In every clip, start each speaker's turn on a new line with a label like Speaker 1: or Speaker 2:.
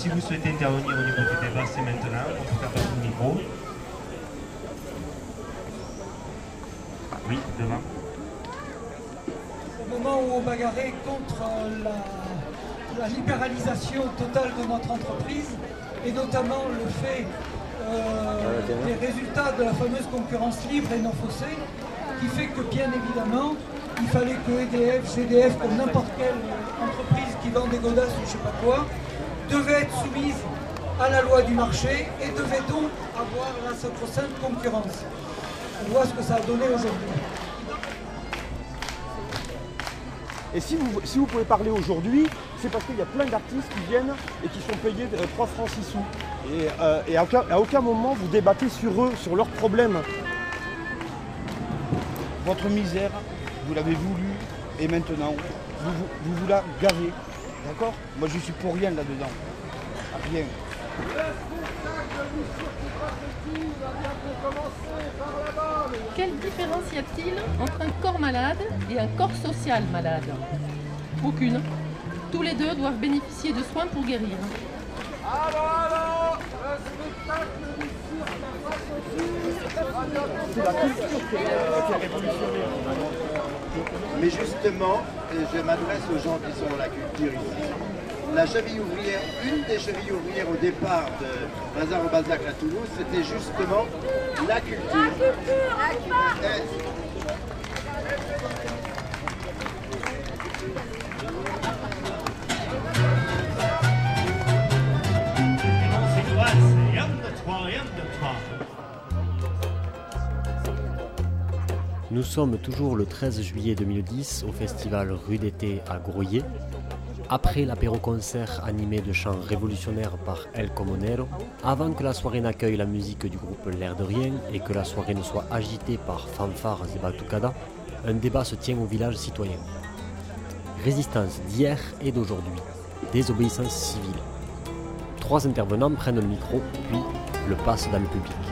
Speaker 1: si vous souhaitez intervenir au niveau du débat, c'est maintenant. On peut faire passer le micro. Oui, devant.
Speaker 2: Au moment où on bagarrait contre la, la libéralisation totale de notre entreprise, et notamment le fait euh, des résultats de la fameuse concurrence libre et non faussée, qui fait que bien évidemment, il fallait que EDF, CDF, comme n'importe quelle entreprise qui vend des godasses ou je sais pas quoi, devait être soumise à la loi du marché et devait donc avoir la sacro-sainte concurrence. On voit ce que ça a donné aujourd'hui.
Speaker 3: Et si vous, si vous pouvez parler aujourd'hui, c'est parce qu'il y a plein d'artistes qui viennent et qui sont payés euh, 3 francs 6 sous. Et, euh, et à, aucun, à aucun moment vous débattez sur eux, sur leurs problèmes.
Speaker 4: Votre misère, vous l'avez voulu et maintenant, vous vous la gavez. D'accord? Moi, je suis pour rien là-dedans. Rien.
Speaker 5: Quelle différence y a-t-il entre un corps malade et un corps social malade? Aucune. Tous les deux doivent bénéficier de soins pour guérir.
Speaker 3: C'est la culture qui est, euh.
Speaker 6: Mais justement, et je m'adresse aux gens qui sont dans la culture ici. La cheville ouvrière, une des chevilles ouvrières au départ de Bazar au Bazac à Toulouse, c'était justement la culture.
Speaker 1: Deux, trois.
Speaker 7: Nous sommes toujours le 13 juillet 2010 au festival Rue d'été à Grouillet. Après l'apéro-concert animé de chants révolutionnaires par El Comonero, avant que la soirée n'accueille la musique du groupe L'air de rien et que la soirée ne soit agitée par fanfares et batucadas, un débat se tient au village citoyen. Résistance d'hier et d'aujourd'hui, désobéissance civile. Trois intervenants prennent le micro, puis le passent dans le public.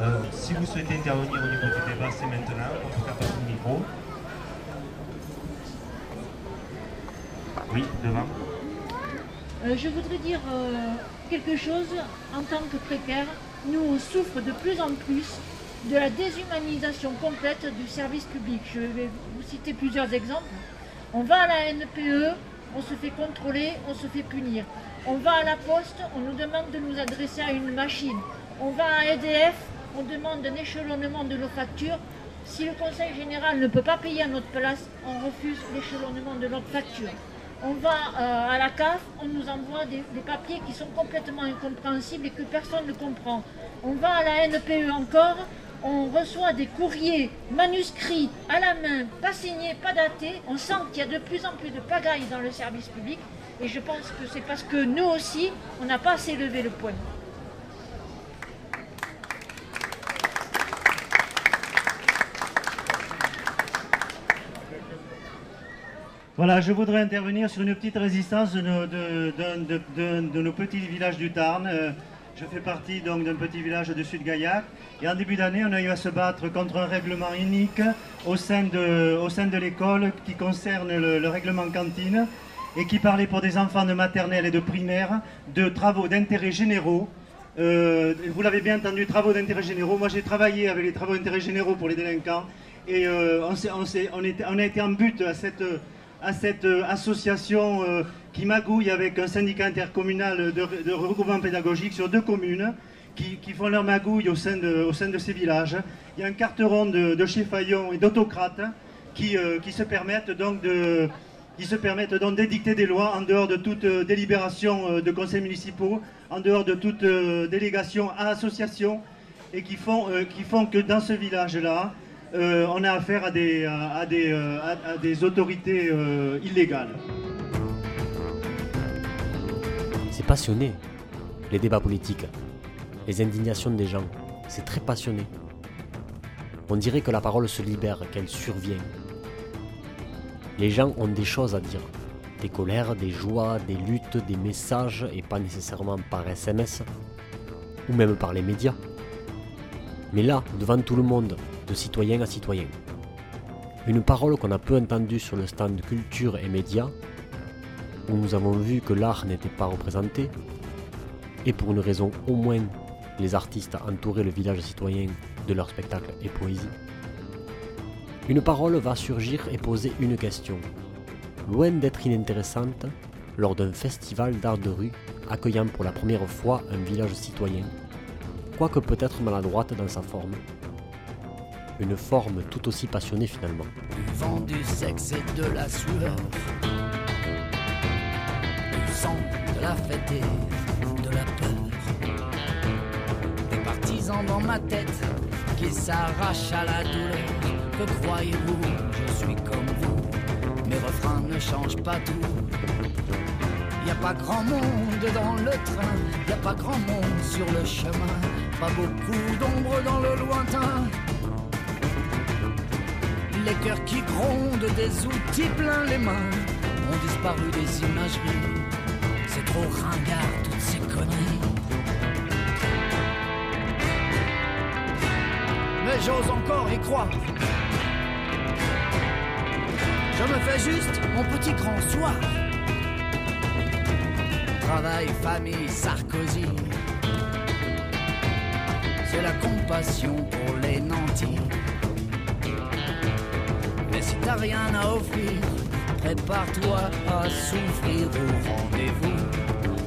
Speaker 1: Euh, si vous souhaitez intervenir au niveau du débat, c'est maintenant. On peut faire passer le micro. Oui, devant.
Speaker 8: Euh, je voudrais dire euh, quelque chose en tant que précaire. Nous, on souffre de plus en plus de la déshumanisation complète du service public. Je vais vous citer plusieurs exemples. On va à la NPE, on se fait contrôler, on se fait punir. On va à la poste, on nous demande de nous adresser à une machine. On va à EDF, on demande un échelonnement de nos factures. Si le Conseil général ne peut pas payer à notre place, on refuse l'échelonnement de notre facture. On va euh, à la CAF, on nous envoie des, papiers qui sont complètement incompréhensibles et que personne ne comprend. On va à la NPE encore, on reçoit des courriers manuscrits à la main, pas signés, pas datés. On sent qu'il y a de plus en plus de pagaille dans le service public et je pense que c'est parce que nous aussi, on n'a pas assez levé le point.
Speaker 9: Voilà, je voudrais intervenir sur une petite résistance de nos, petits villages du Tarn. Euh, Je fais partie donc d'un petit village de Sud-Gaillac. Et en début d'année, on a eu à se battre contre un règlement unique au sein de, l'école qui concerne le, le règlement cantine et qui parlait pour des enfants de maternelle et de primaire de travaux d'intérêt généraux. Euh, vous l'avez bien entendu, travaux d'intérêt généraux. Moi, j'ai travaillé avec les travaux d'intérêt généraux pour les délinquants et euh, on a été en but à cette, à cette euh, association euh, qui magouille avec un syndicat intercommunal de, regroupement pédagogique sur deux communes qui, font leur magouille au sein, de, ces villages. Il y a un carteron de, de chez et d'autocrates qui, euh, qui se permettent donc de qui se permettent donc d'édicter des lois en dehors de toute délibération de conseils municipaux, en dehors de toute délégation à association, et qui font, qui font que dans ce village-là, euh, on a affaire à des, euh, autorités euh, illégales.
Speaker 7: C'est passionné, les débats politiques, les indignations des gens. C'est très passionné. On dirait que la parole se libère, qu'elle survient. Les gens ont des choses à dire. Des colères, des joies, des luttes, des messages, et pas nécessairement par SMS, ou même par les médias. Mais là, devant tout le monde, de citoyen à citoyen.
Speaker 1: Une parole qu'on a peu entendue sur le stand Culture et Médias, où nous avons vu que l'art n'était pas représenté, et pour une raison au moins, les artistes entouraient le village citoyen de leurs spectacles et poésie. Une parole va surgir et poser une question. Loin d'être inintéressante, lors d'un festival d'art de rue accueillant pour la première fois un village citoyen, quoique peut-être maladroite dans sa forme. Une forme tout aussi passionnée finalement.
Speaker 10: Du vent, du sexe et de la sueur. Du sang, de la fête et de la peur. Des partisans dans ma tête qui s'arrachent à la douleur. Que croyez-vous? Je suis comme vous. Mes refrains ne changent pas tout. Y a pas grand monde dans le train, y a pas grand monde sur le chemin, pas beaucoup d'ombre dans le lointain. Les cœurs qui grondent, des outils plein les mains, ont disparu des imageries. C'est trop ringard toutes ces conneries. Mais j'ose encore y croire. Je me fais juste mon petit grand soir travail, famille, Sarkozy. C'est la compassion pour les nantis. Mais si t'as rien à offrir, prépare-toi à souffrir au rendez-vous.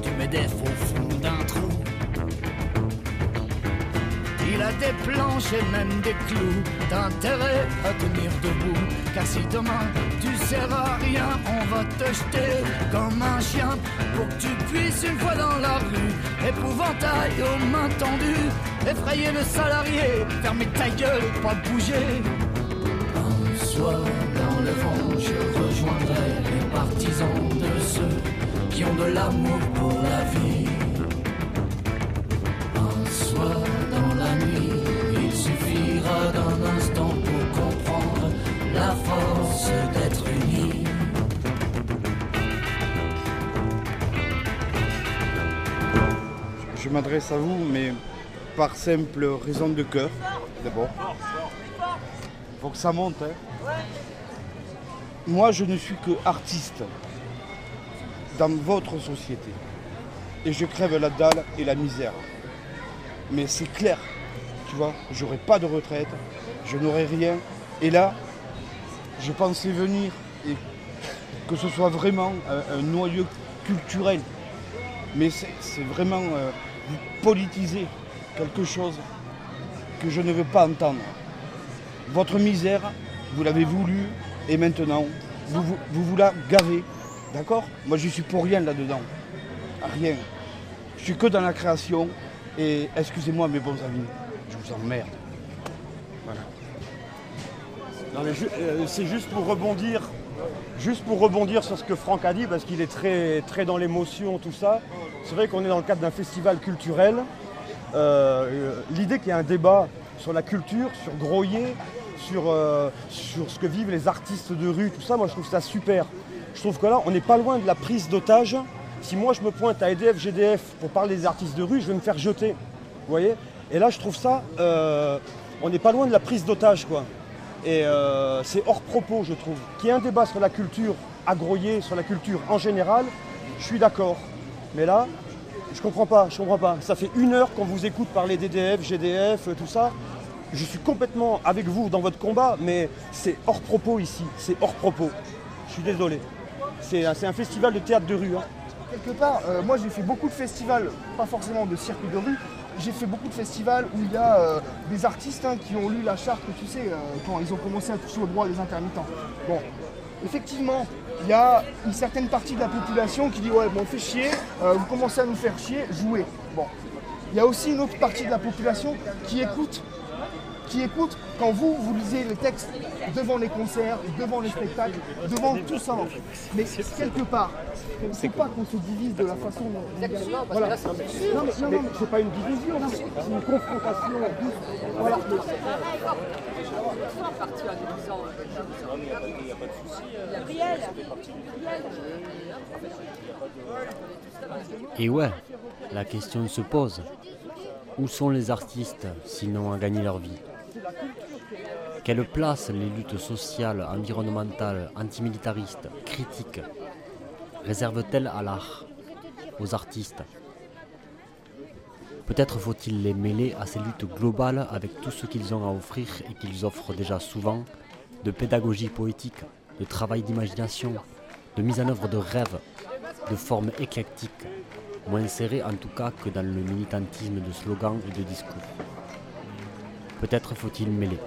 Speaker 10: Tu mets des faux fond d'un trou. Il a des planches et même des clous. T'as intérêt à tenir debout. Car si demain tu sers à rien, on va te jeter comme un chien. Pour que tu puisses une fois dans la rue, épouvantail aux mains tendues, effrayer le salarié, fermer ta gueule et pas bouger. Les partisans de ceux qui ont de l'amour pour la vie. Un soir dans la nuit, il suffira d'un instant pour comprendre la force d'être unis.
Speaker 4: Je m'adresse à vous, mais par simple raison de cœur, d'abord. Faut que ça monte. hein. Moi, je ne suis que artiste dans votre société. Et je crève la dalle et la misère. Mais c'est clair, tu vois, j'aurai pas de retraite, je n'aurai rien. Et là, je pensais venir et que ce soit vraiment un, noyau culturel. Mais c'est vraiment euh, politiser quelque chose que je ne veux pas entendre. Votre misère, vous l'avez voulu et maintenant, vous, vous, la gavez. D'accord? Moi, je suis pour rien là-dedans. Rien. Je suis que dans la création et excusez-moi mes bons amis, je vous emmerde. Voilà.
Speaker 3: Non, mais euh, c'est juste pour rebondir, juste pour rebondir sur ce que Franck a dit, parce qu'il est très, très dans l'émotion, tout ça. C'est vrai qu'on est dans le cadre d'un festival culturel. Euh, euh, L'idée qu'il y ait un débat sur la culture, sur Groyer, sur, euh, sur ce que vivent les artistes de rue, tout ça, moi je trouve ça super. Je trouve que là, on n'est pas loin de la prise d'otage. Si moi je me pointe à EDF, GDF pour parler des artistes de rue, je vais me faire jeter. Vous voyez Et là, je trouve ça, euh, on n'est pas loin de la prise d'otage, quoi. Et euh, c'est hors propos, je trouve. Qu'il y ait un débat sur la culture à Groyer, sur la culture en général, je suis d'accord. Mais là, je comprends pas, je comprends pas. Ça fait une heure qu'on vous écoute parler d'EDF, GDF, tout ça. Je suis complètement avec vous dans votre combat, mais c'est hors propos ici. C'est hors propos. Je suis désolé. C'est un, festival de théâtre de rue. hein.
Speaker 11: quelque part, euh, moi j'ai fait beaucoup de festivals, pas forcément de circuit de rue, j'ai fait beaucoup de festivals où il y a euh, des artistes hein, qui ont lu la charte, tu sais, euh, quand ils ont commencé à toucher aux droits des intermittents. Bon, effectivement, il y a une certaine partie de la population qui dit ouais bon fait chier, vous commencez à nous faire chier, jouez. Bon. Il y a aussi une autre partie de la population qui écoute qui écoute quand vous, vous lisez les textes devant les concerts, devant les spectacles, devant tout ça en fait. Mais quelque part, il ne faut pas qu'on se divise de la façon dont... Voilà. Non, mais, non, non, mais
Speaker 3: c'est pas une division, c'est une confrontation.
Speaker 11: Voilà.
Speaker 1: Et ouais, la question se pose. Où sont les artistes sinon à gagner leur vie? Quelle place les luttes sociales, environnementales, antimilitaristes, critiques réservent-elles à l'art, aux artistes? Peut-être faut-il les mêler à ces luttes globales avec tout ce qu'ils ont à offrir et qu'ils offrent déjà souvent, de pédagogie poétique, de travail d'imagination, de mise en œuvre de rêves, de formes éclectiques, moins serrées en tout cas que dans le militantisme de slogans ou de discours. Peut-être faut-il mêler.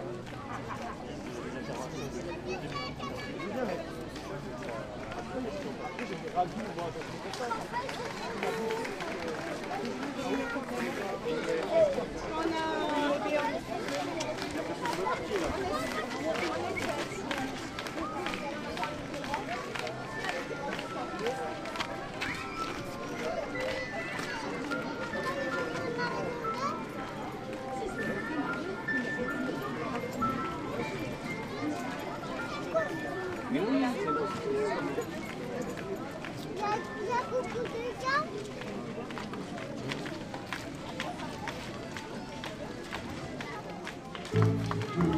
Speaker 12: C'est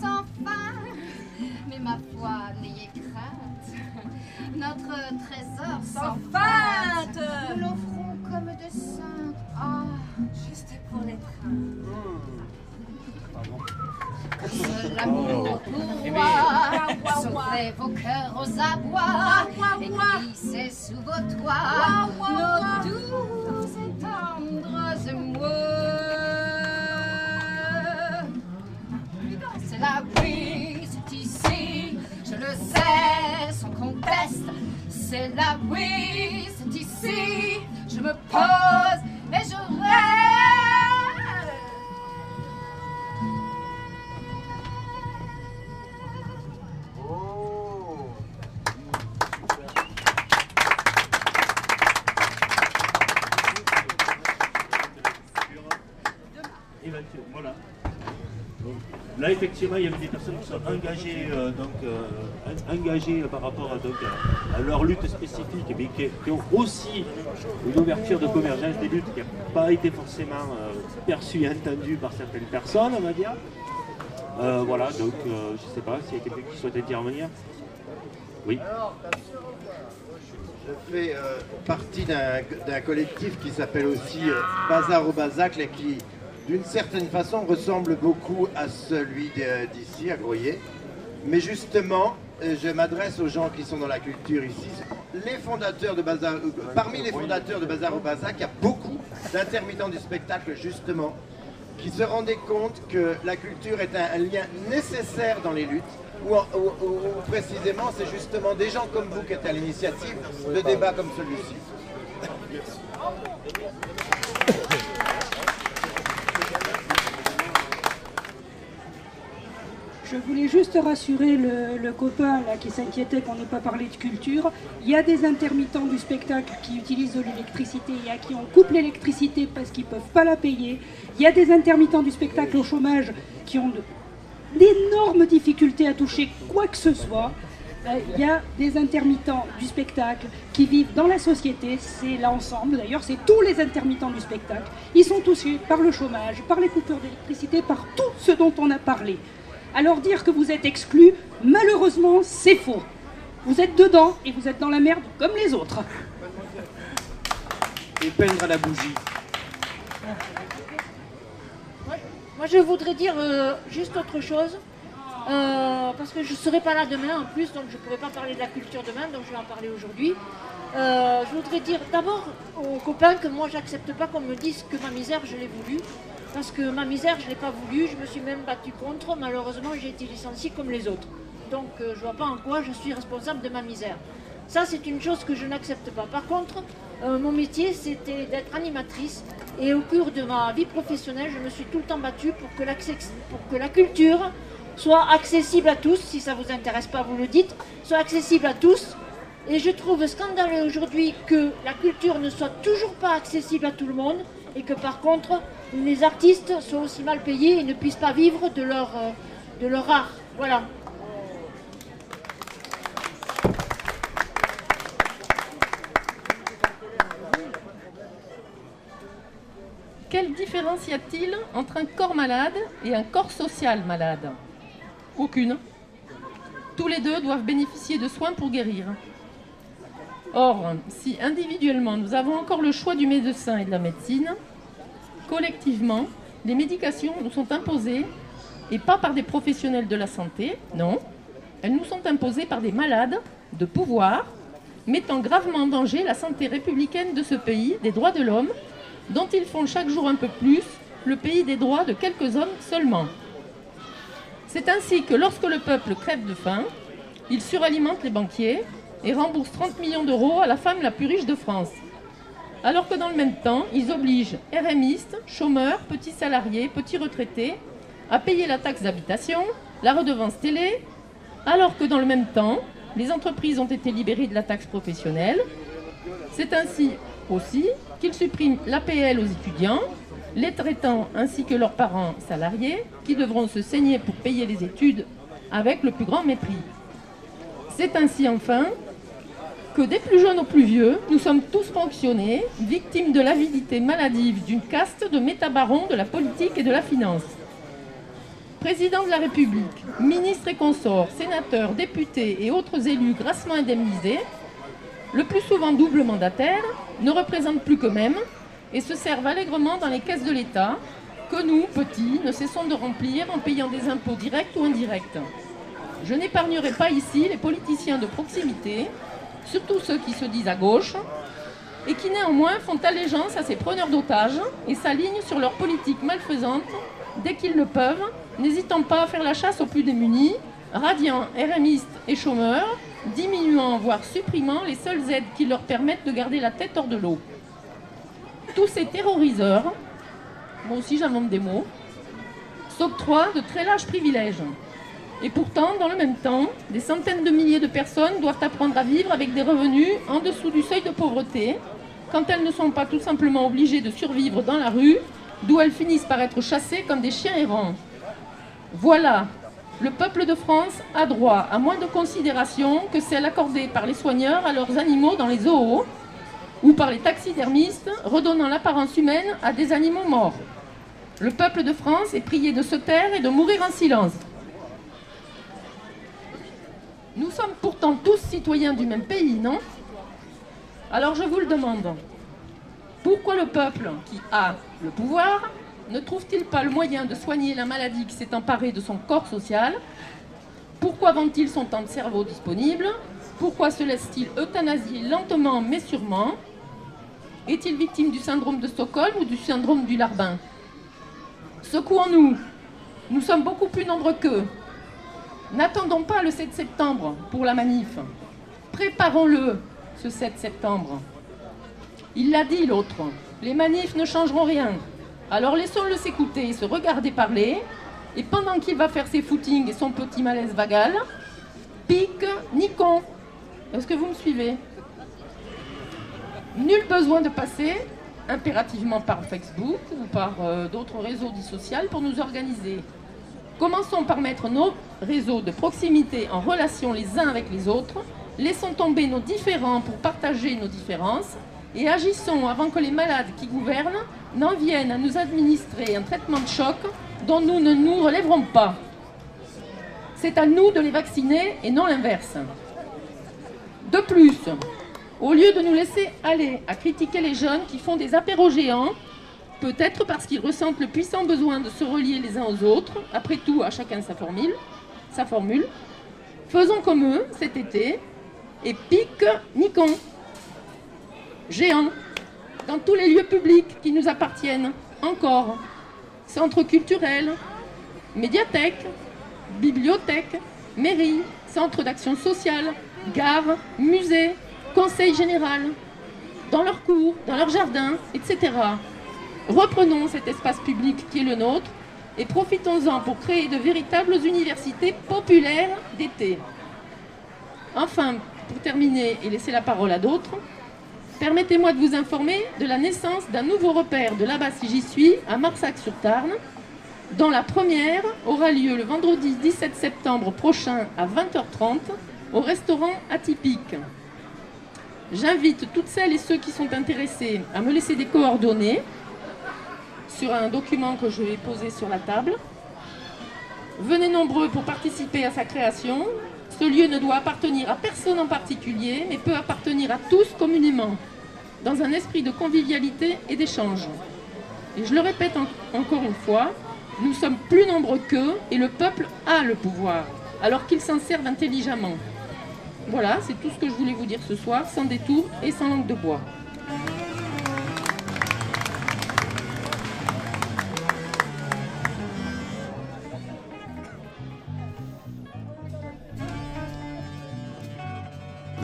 Speaker 12: sans fin. Mais ma foi, n'ayez crainte, notre trésor sans feinte, nous l'offrons comme de saintes. Ah, juste pour les trains. Que l'amour courroie, soufflez vos cœurs aux abois. Et glissez sous vos toits. Nos doux et tendres émois. Sais, sans conteste. C'est la vie, c'est ici, je me pose et je rêve.
Speaker 13: Éventuellement, Voilà. Là, effectivement, il y avait des personnes qui sont engagées, euh, donc, euh, en- engagées par rapport à, leur lutte spécifique, mais qui, ont aussi une ouverture de convergence des luttes qui n'a pas été forcément euh, perçue et entendue par certaines personnes, on va dire. Euh, voilà, donc euh, je ne sais pas s'il y a quelqu'un qui souhaite intervenir. Oui.
Speaker 6: Je fais euh, partie d'un collectif qui s'appelle aussi euh, Bazar au Bazacle et qui, d'une certaine façon, ressemble beaucoup à celui d'ici, à Groyer. Mais justement, euh, je m'adresse aux gens qui sont dans la culture ici. Les fondateurs de Bazar, euh, parmi les fondateurs de Bazar au Bazac, il y a beaucoup d'intermittents du spectacle, justement, qui se rendaient compte que la culture est un, un lien nécessaire dans les luttes, ou précisément c'est justement des gens comme vous qui êtes à l'initiative de débats comme celui-ci.
Speaker 14: Je voulais juste rassurer le, copain qui s'inquiétait qu'on n'ait pas parlé de culture. Il y a des intermittents du spectacle qui utilisent de l'électricité et à qui on coupe l'électricité parce qu'ils ne peuvent pas la payer. Il y a des intermittents du spectacle au chômage qui ont d'énormes difficultés à toucher quoi que ce soit. Euh, Il y a des intermittents du spectacle qui vivent dans la société, c'est l'ensemble d'ailleurs, c'est tous les intermittents du spectacle. Ils sont touchés par le chômage, par les coupures d'électricité, par tout ce dont on a parlé. Alors dire que vous êtes exclus, malheureusement, c'est faux. Vous êtes dedans et vous êtes dans la merde comme les autres.
Speaker 6: Et peindre à la bougie.
Speaker 8: Moi, je voudrais dire euh, juste autre chose. Euh, parce que je ne serai pas là demain en plus, donc je ne pourrai pas parler de la culture demain, donc je vais en parler aujourd'hui. Euh, je voudrais dire d'abord aux copains que moi j'accepte pas qu'on me dise que ma misère je l'ai voulu. Parce que ma misère je ne l'ai pas voulu, je me suis même battue contre, malheureusement j'ai été licenciée comme les autres. Donc euh, je vois pas en quoi je suis responsable de ma misère. Ça c'est une chose que je n'accepte pas. Par contre, euh, mon métier c'était d'être animatrice et au cours de ma vie professionnelle je me suis tout le temps battue pour que, la culture soit accessible à tous, si ça vous intéresse pas vous le dites, soit accessible à tous et je trouve scandaleux aujourd'hui que la culture ne soit toujours pas accessible à tout le monde et que par contre les artistes soient aussi mal payés et ne puissent pas vivre de leur, euh, de leur art. Voilà.
Speaker 5: Quelle différence y a-t-il entre un corps malade et un corps social malade? Aucune. Tous les deux doivent bénéficier de soins pour guérir. Or, si individuellement nous avons encore le choix du médecin et de la médecine, collectivement, les médications nous sont imposées, et pas par des professionnels de la santé, non, elles nous sont imposées par des malades de pouvoir, mettant gravement en danger la santé républicaine de ce pays, des droits de l'homme, dont ils font chaque jour un peu plus le pays des droits de quelques hommes seulement. C'est ainsi que lorsque le peuple crève de faim, il suralimente les banquiers, et rembourse 30 millions d'euros à la femme la plus riche de France. Alors que dans le même temps, ils obligent RMistes, chômeurs, petits salariés, petits retraités à payer la taxe d'habitation, la redevance télé, alors que dans le même temps, les entreprises ont été libérées de la taxe professionnelle. C'est ainsi aussi qu'ils suppriment l'APL aux étudiants, les traitants ainsi que leurs parents salariés, qui devront se saigner pour payer les études avec le plus grand mépris. C'est ainsi enfin que des plus jeunes aux plus vieux, nous sommes tous fonctionnés, victimes de l'avidité maladive d'une caste de métabarons de la politique et de la finance. Président de la République, ministres et consorts, sénateurs, députés et autres élus grassement indemnisés, le plus souvent double mandataires, ne représentent plus qu'eux-mêmes et se servent allègrement dans les caisses de l'État, que nous, petits, ne cessons de remplir en payant des impôts directs ou indirects. Je n'épargnerai pas ici les politiciens de proximité surtout ceux qui se disent à gauche, et qui néanmoins font allégeance à ces preneurs d'otages et s'alignent sur leur politique malfaisante dès qu'ils le peuvent, n'hésitant pas à faire la chasse aux plus démunis, radiant RMistes et chômeurs, diminuant voire supprimant les seules aides qui leur permettent de garder la tête hors de l'eau. Tous ces terroriseurs, moi aussi j'invente des mots, s'octroient de très larges privilèges et pourtant, dans le même temps, des centaines de milliers de personnes doivent apprendre à vivre avec des revenus en dessous du seuil de pauvreté, quand elles ne sont pas tout simplement obligées de survivre dans la rue, d'où elles finissent par être chassées comme des chiens errants. Voilà, le peuple de France a droit à moins de considération que celle accordée par les soigneurs à leurs animaux dans les zoos, ou par les taxidermistes redonnant l'apparence humaine à des animaux morts. Le peuple de France est prié de se taire et de mourir en silence. Nous sommes pourtant tous citoyens du même pays, non Alors je vous le demande. Pourquoi le peuple qui a le pouvoir ne trouve-t-il pas le moyen de soigner la maladie qui s'est emparée de son corps social? Pourquoi vend-il son temps de cerveau disponible? Pourquoi se laisse-t-il euthanasier lentement mais sûrement? Est-il victime du syndrome de Stockholm ou du syndrome du larbin? Secouons-nous. Nous sommes beaucoup plus nombreux qu'eux. N'attendons pas le 7 septembre pour la manif. Préparons-le, ce 7 septembre. Il l'a dit l'autre, les manifs ne changeront rien. Alors laissons-le s'écouter se regarder parler. Et pendant qu'il va faire ses footings et son petit malaise vagal, pique, ni con. Est-ce que vous me suivez? Nul besoin de passer impérativement par Facebook ou par euh, d'autres réseaux dits sociaux pour nous organiser. Commençons par mettre nos réseaux de proximité en relation les uns avec les autres, laissons tomber nos différends pour partager nos différences et agissons avant que les malades qui gouvernent n'en viennent à nous administrer un traitement de choc dont nous ne nous relèverons pas. C'est à nous de les vacciner et non l'inverse. De plus, au lieu de nous laisser aller à critiquer les jeunes qui font des apéros géants peut-être parce qu'ils ressentent le puissant besoin de se relier les uns aux autres, après tout à chacun sa formule, sa formule. Faisons comme eux cet été et pique Nikon. Géant, dans tous les lieux publics qui nous appartiennent, encore. Centres culturels, médiathèques, bibliothèques, mairies, centres d'action sociale, gares, musées, conseils général, dans leurs cours, dans leurs jardins, etc. Reprenons cet espace public qui est le nôtre et profitons-en pour créer de véritables universités populaires d'été. Enfin, pour terminer et laisser la parole à d'autres, permettez-moi de vous informer de la naissance d'un nouveau repère de là-bas si j'y suis, à Marsac-sur-Tarn, dont la première aura lieu le vendredi 17 septembre prochain à 20h30 au restaurant Atypique. J'invite toutes celles et ceux qui sont intéressés à me laisser des coordonnées sur un document que je vais poser sur la table. Venez nombreux pour participer à sa création. Ce lieu ne doit appartenir à personne en particulier, mais peut appartenir à tous communément, dans un esprit de convivialité et d'échange. Et je le répète en encore une fois, nous sommes plus nombreux qu'eux et le peuple a le pouvoir, alors qu'il s'en serve intelligemment. Voilà, c'est tout ce que je voulais vous dire ce soir, sans détour et sans langue de bois.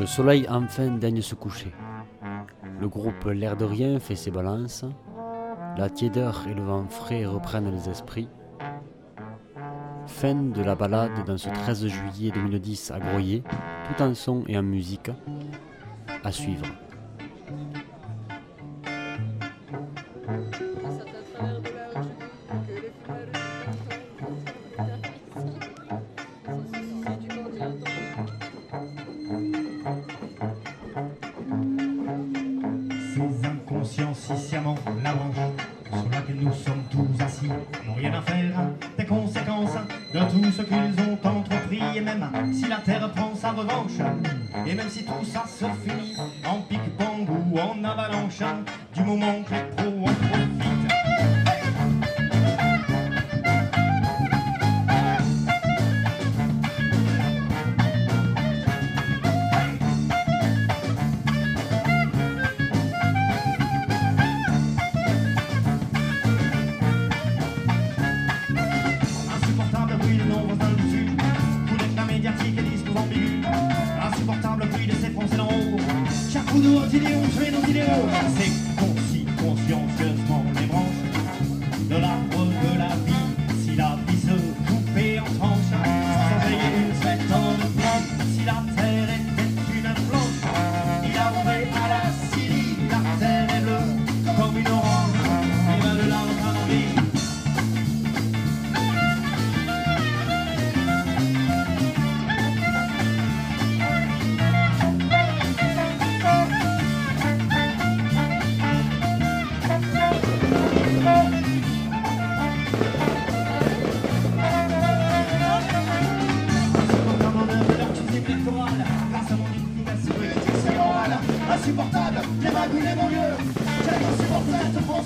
Speaker 1: Soleil enfin daigne se coucher. Le groupe L'air de rien fait ses balances. La tiédeur et le vent frais reprennent les esprits. Fin de la balade dans ce 13 juillet 2010 à Groyer, tout en son et en musique. À suivre.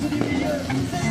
Speaker 15: positive year.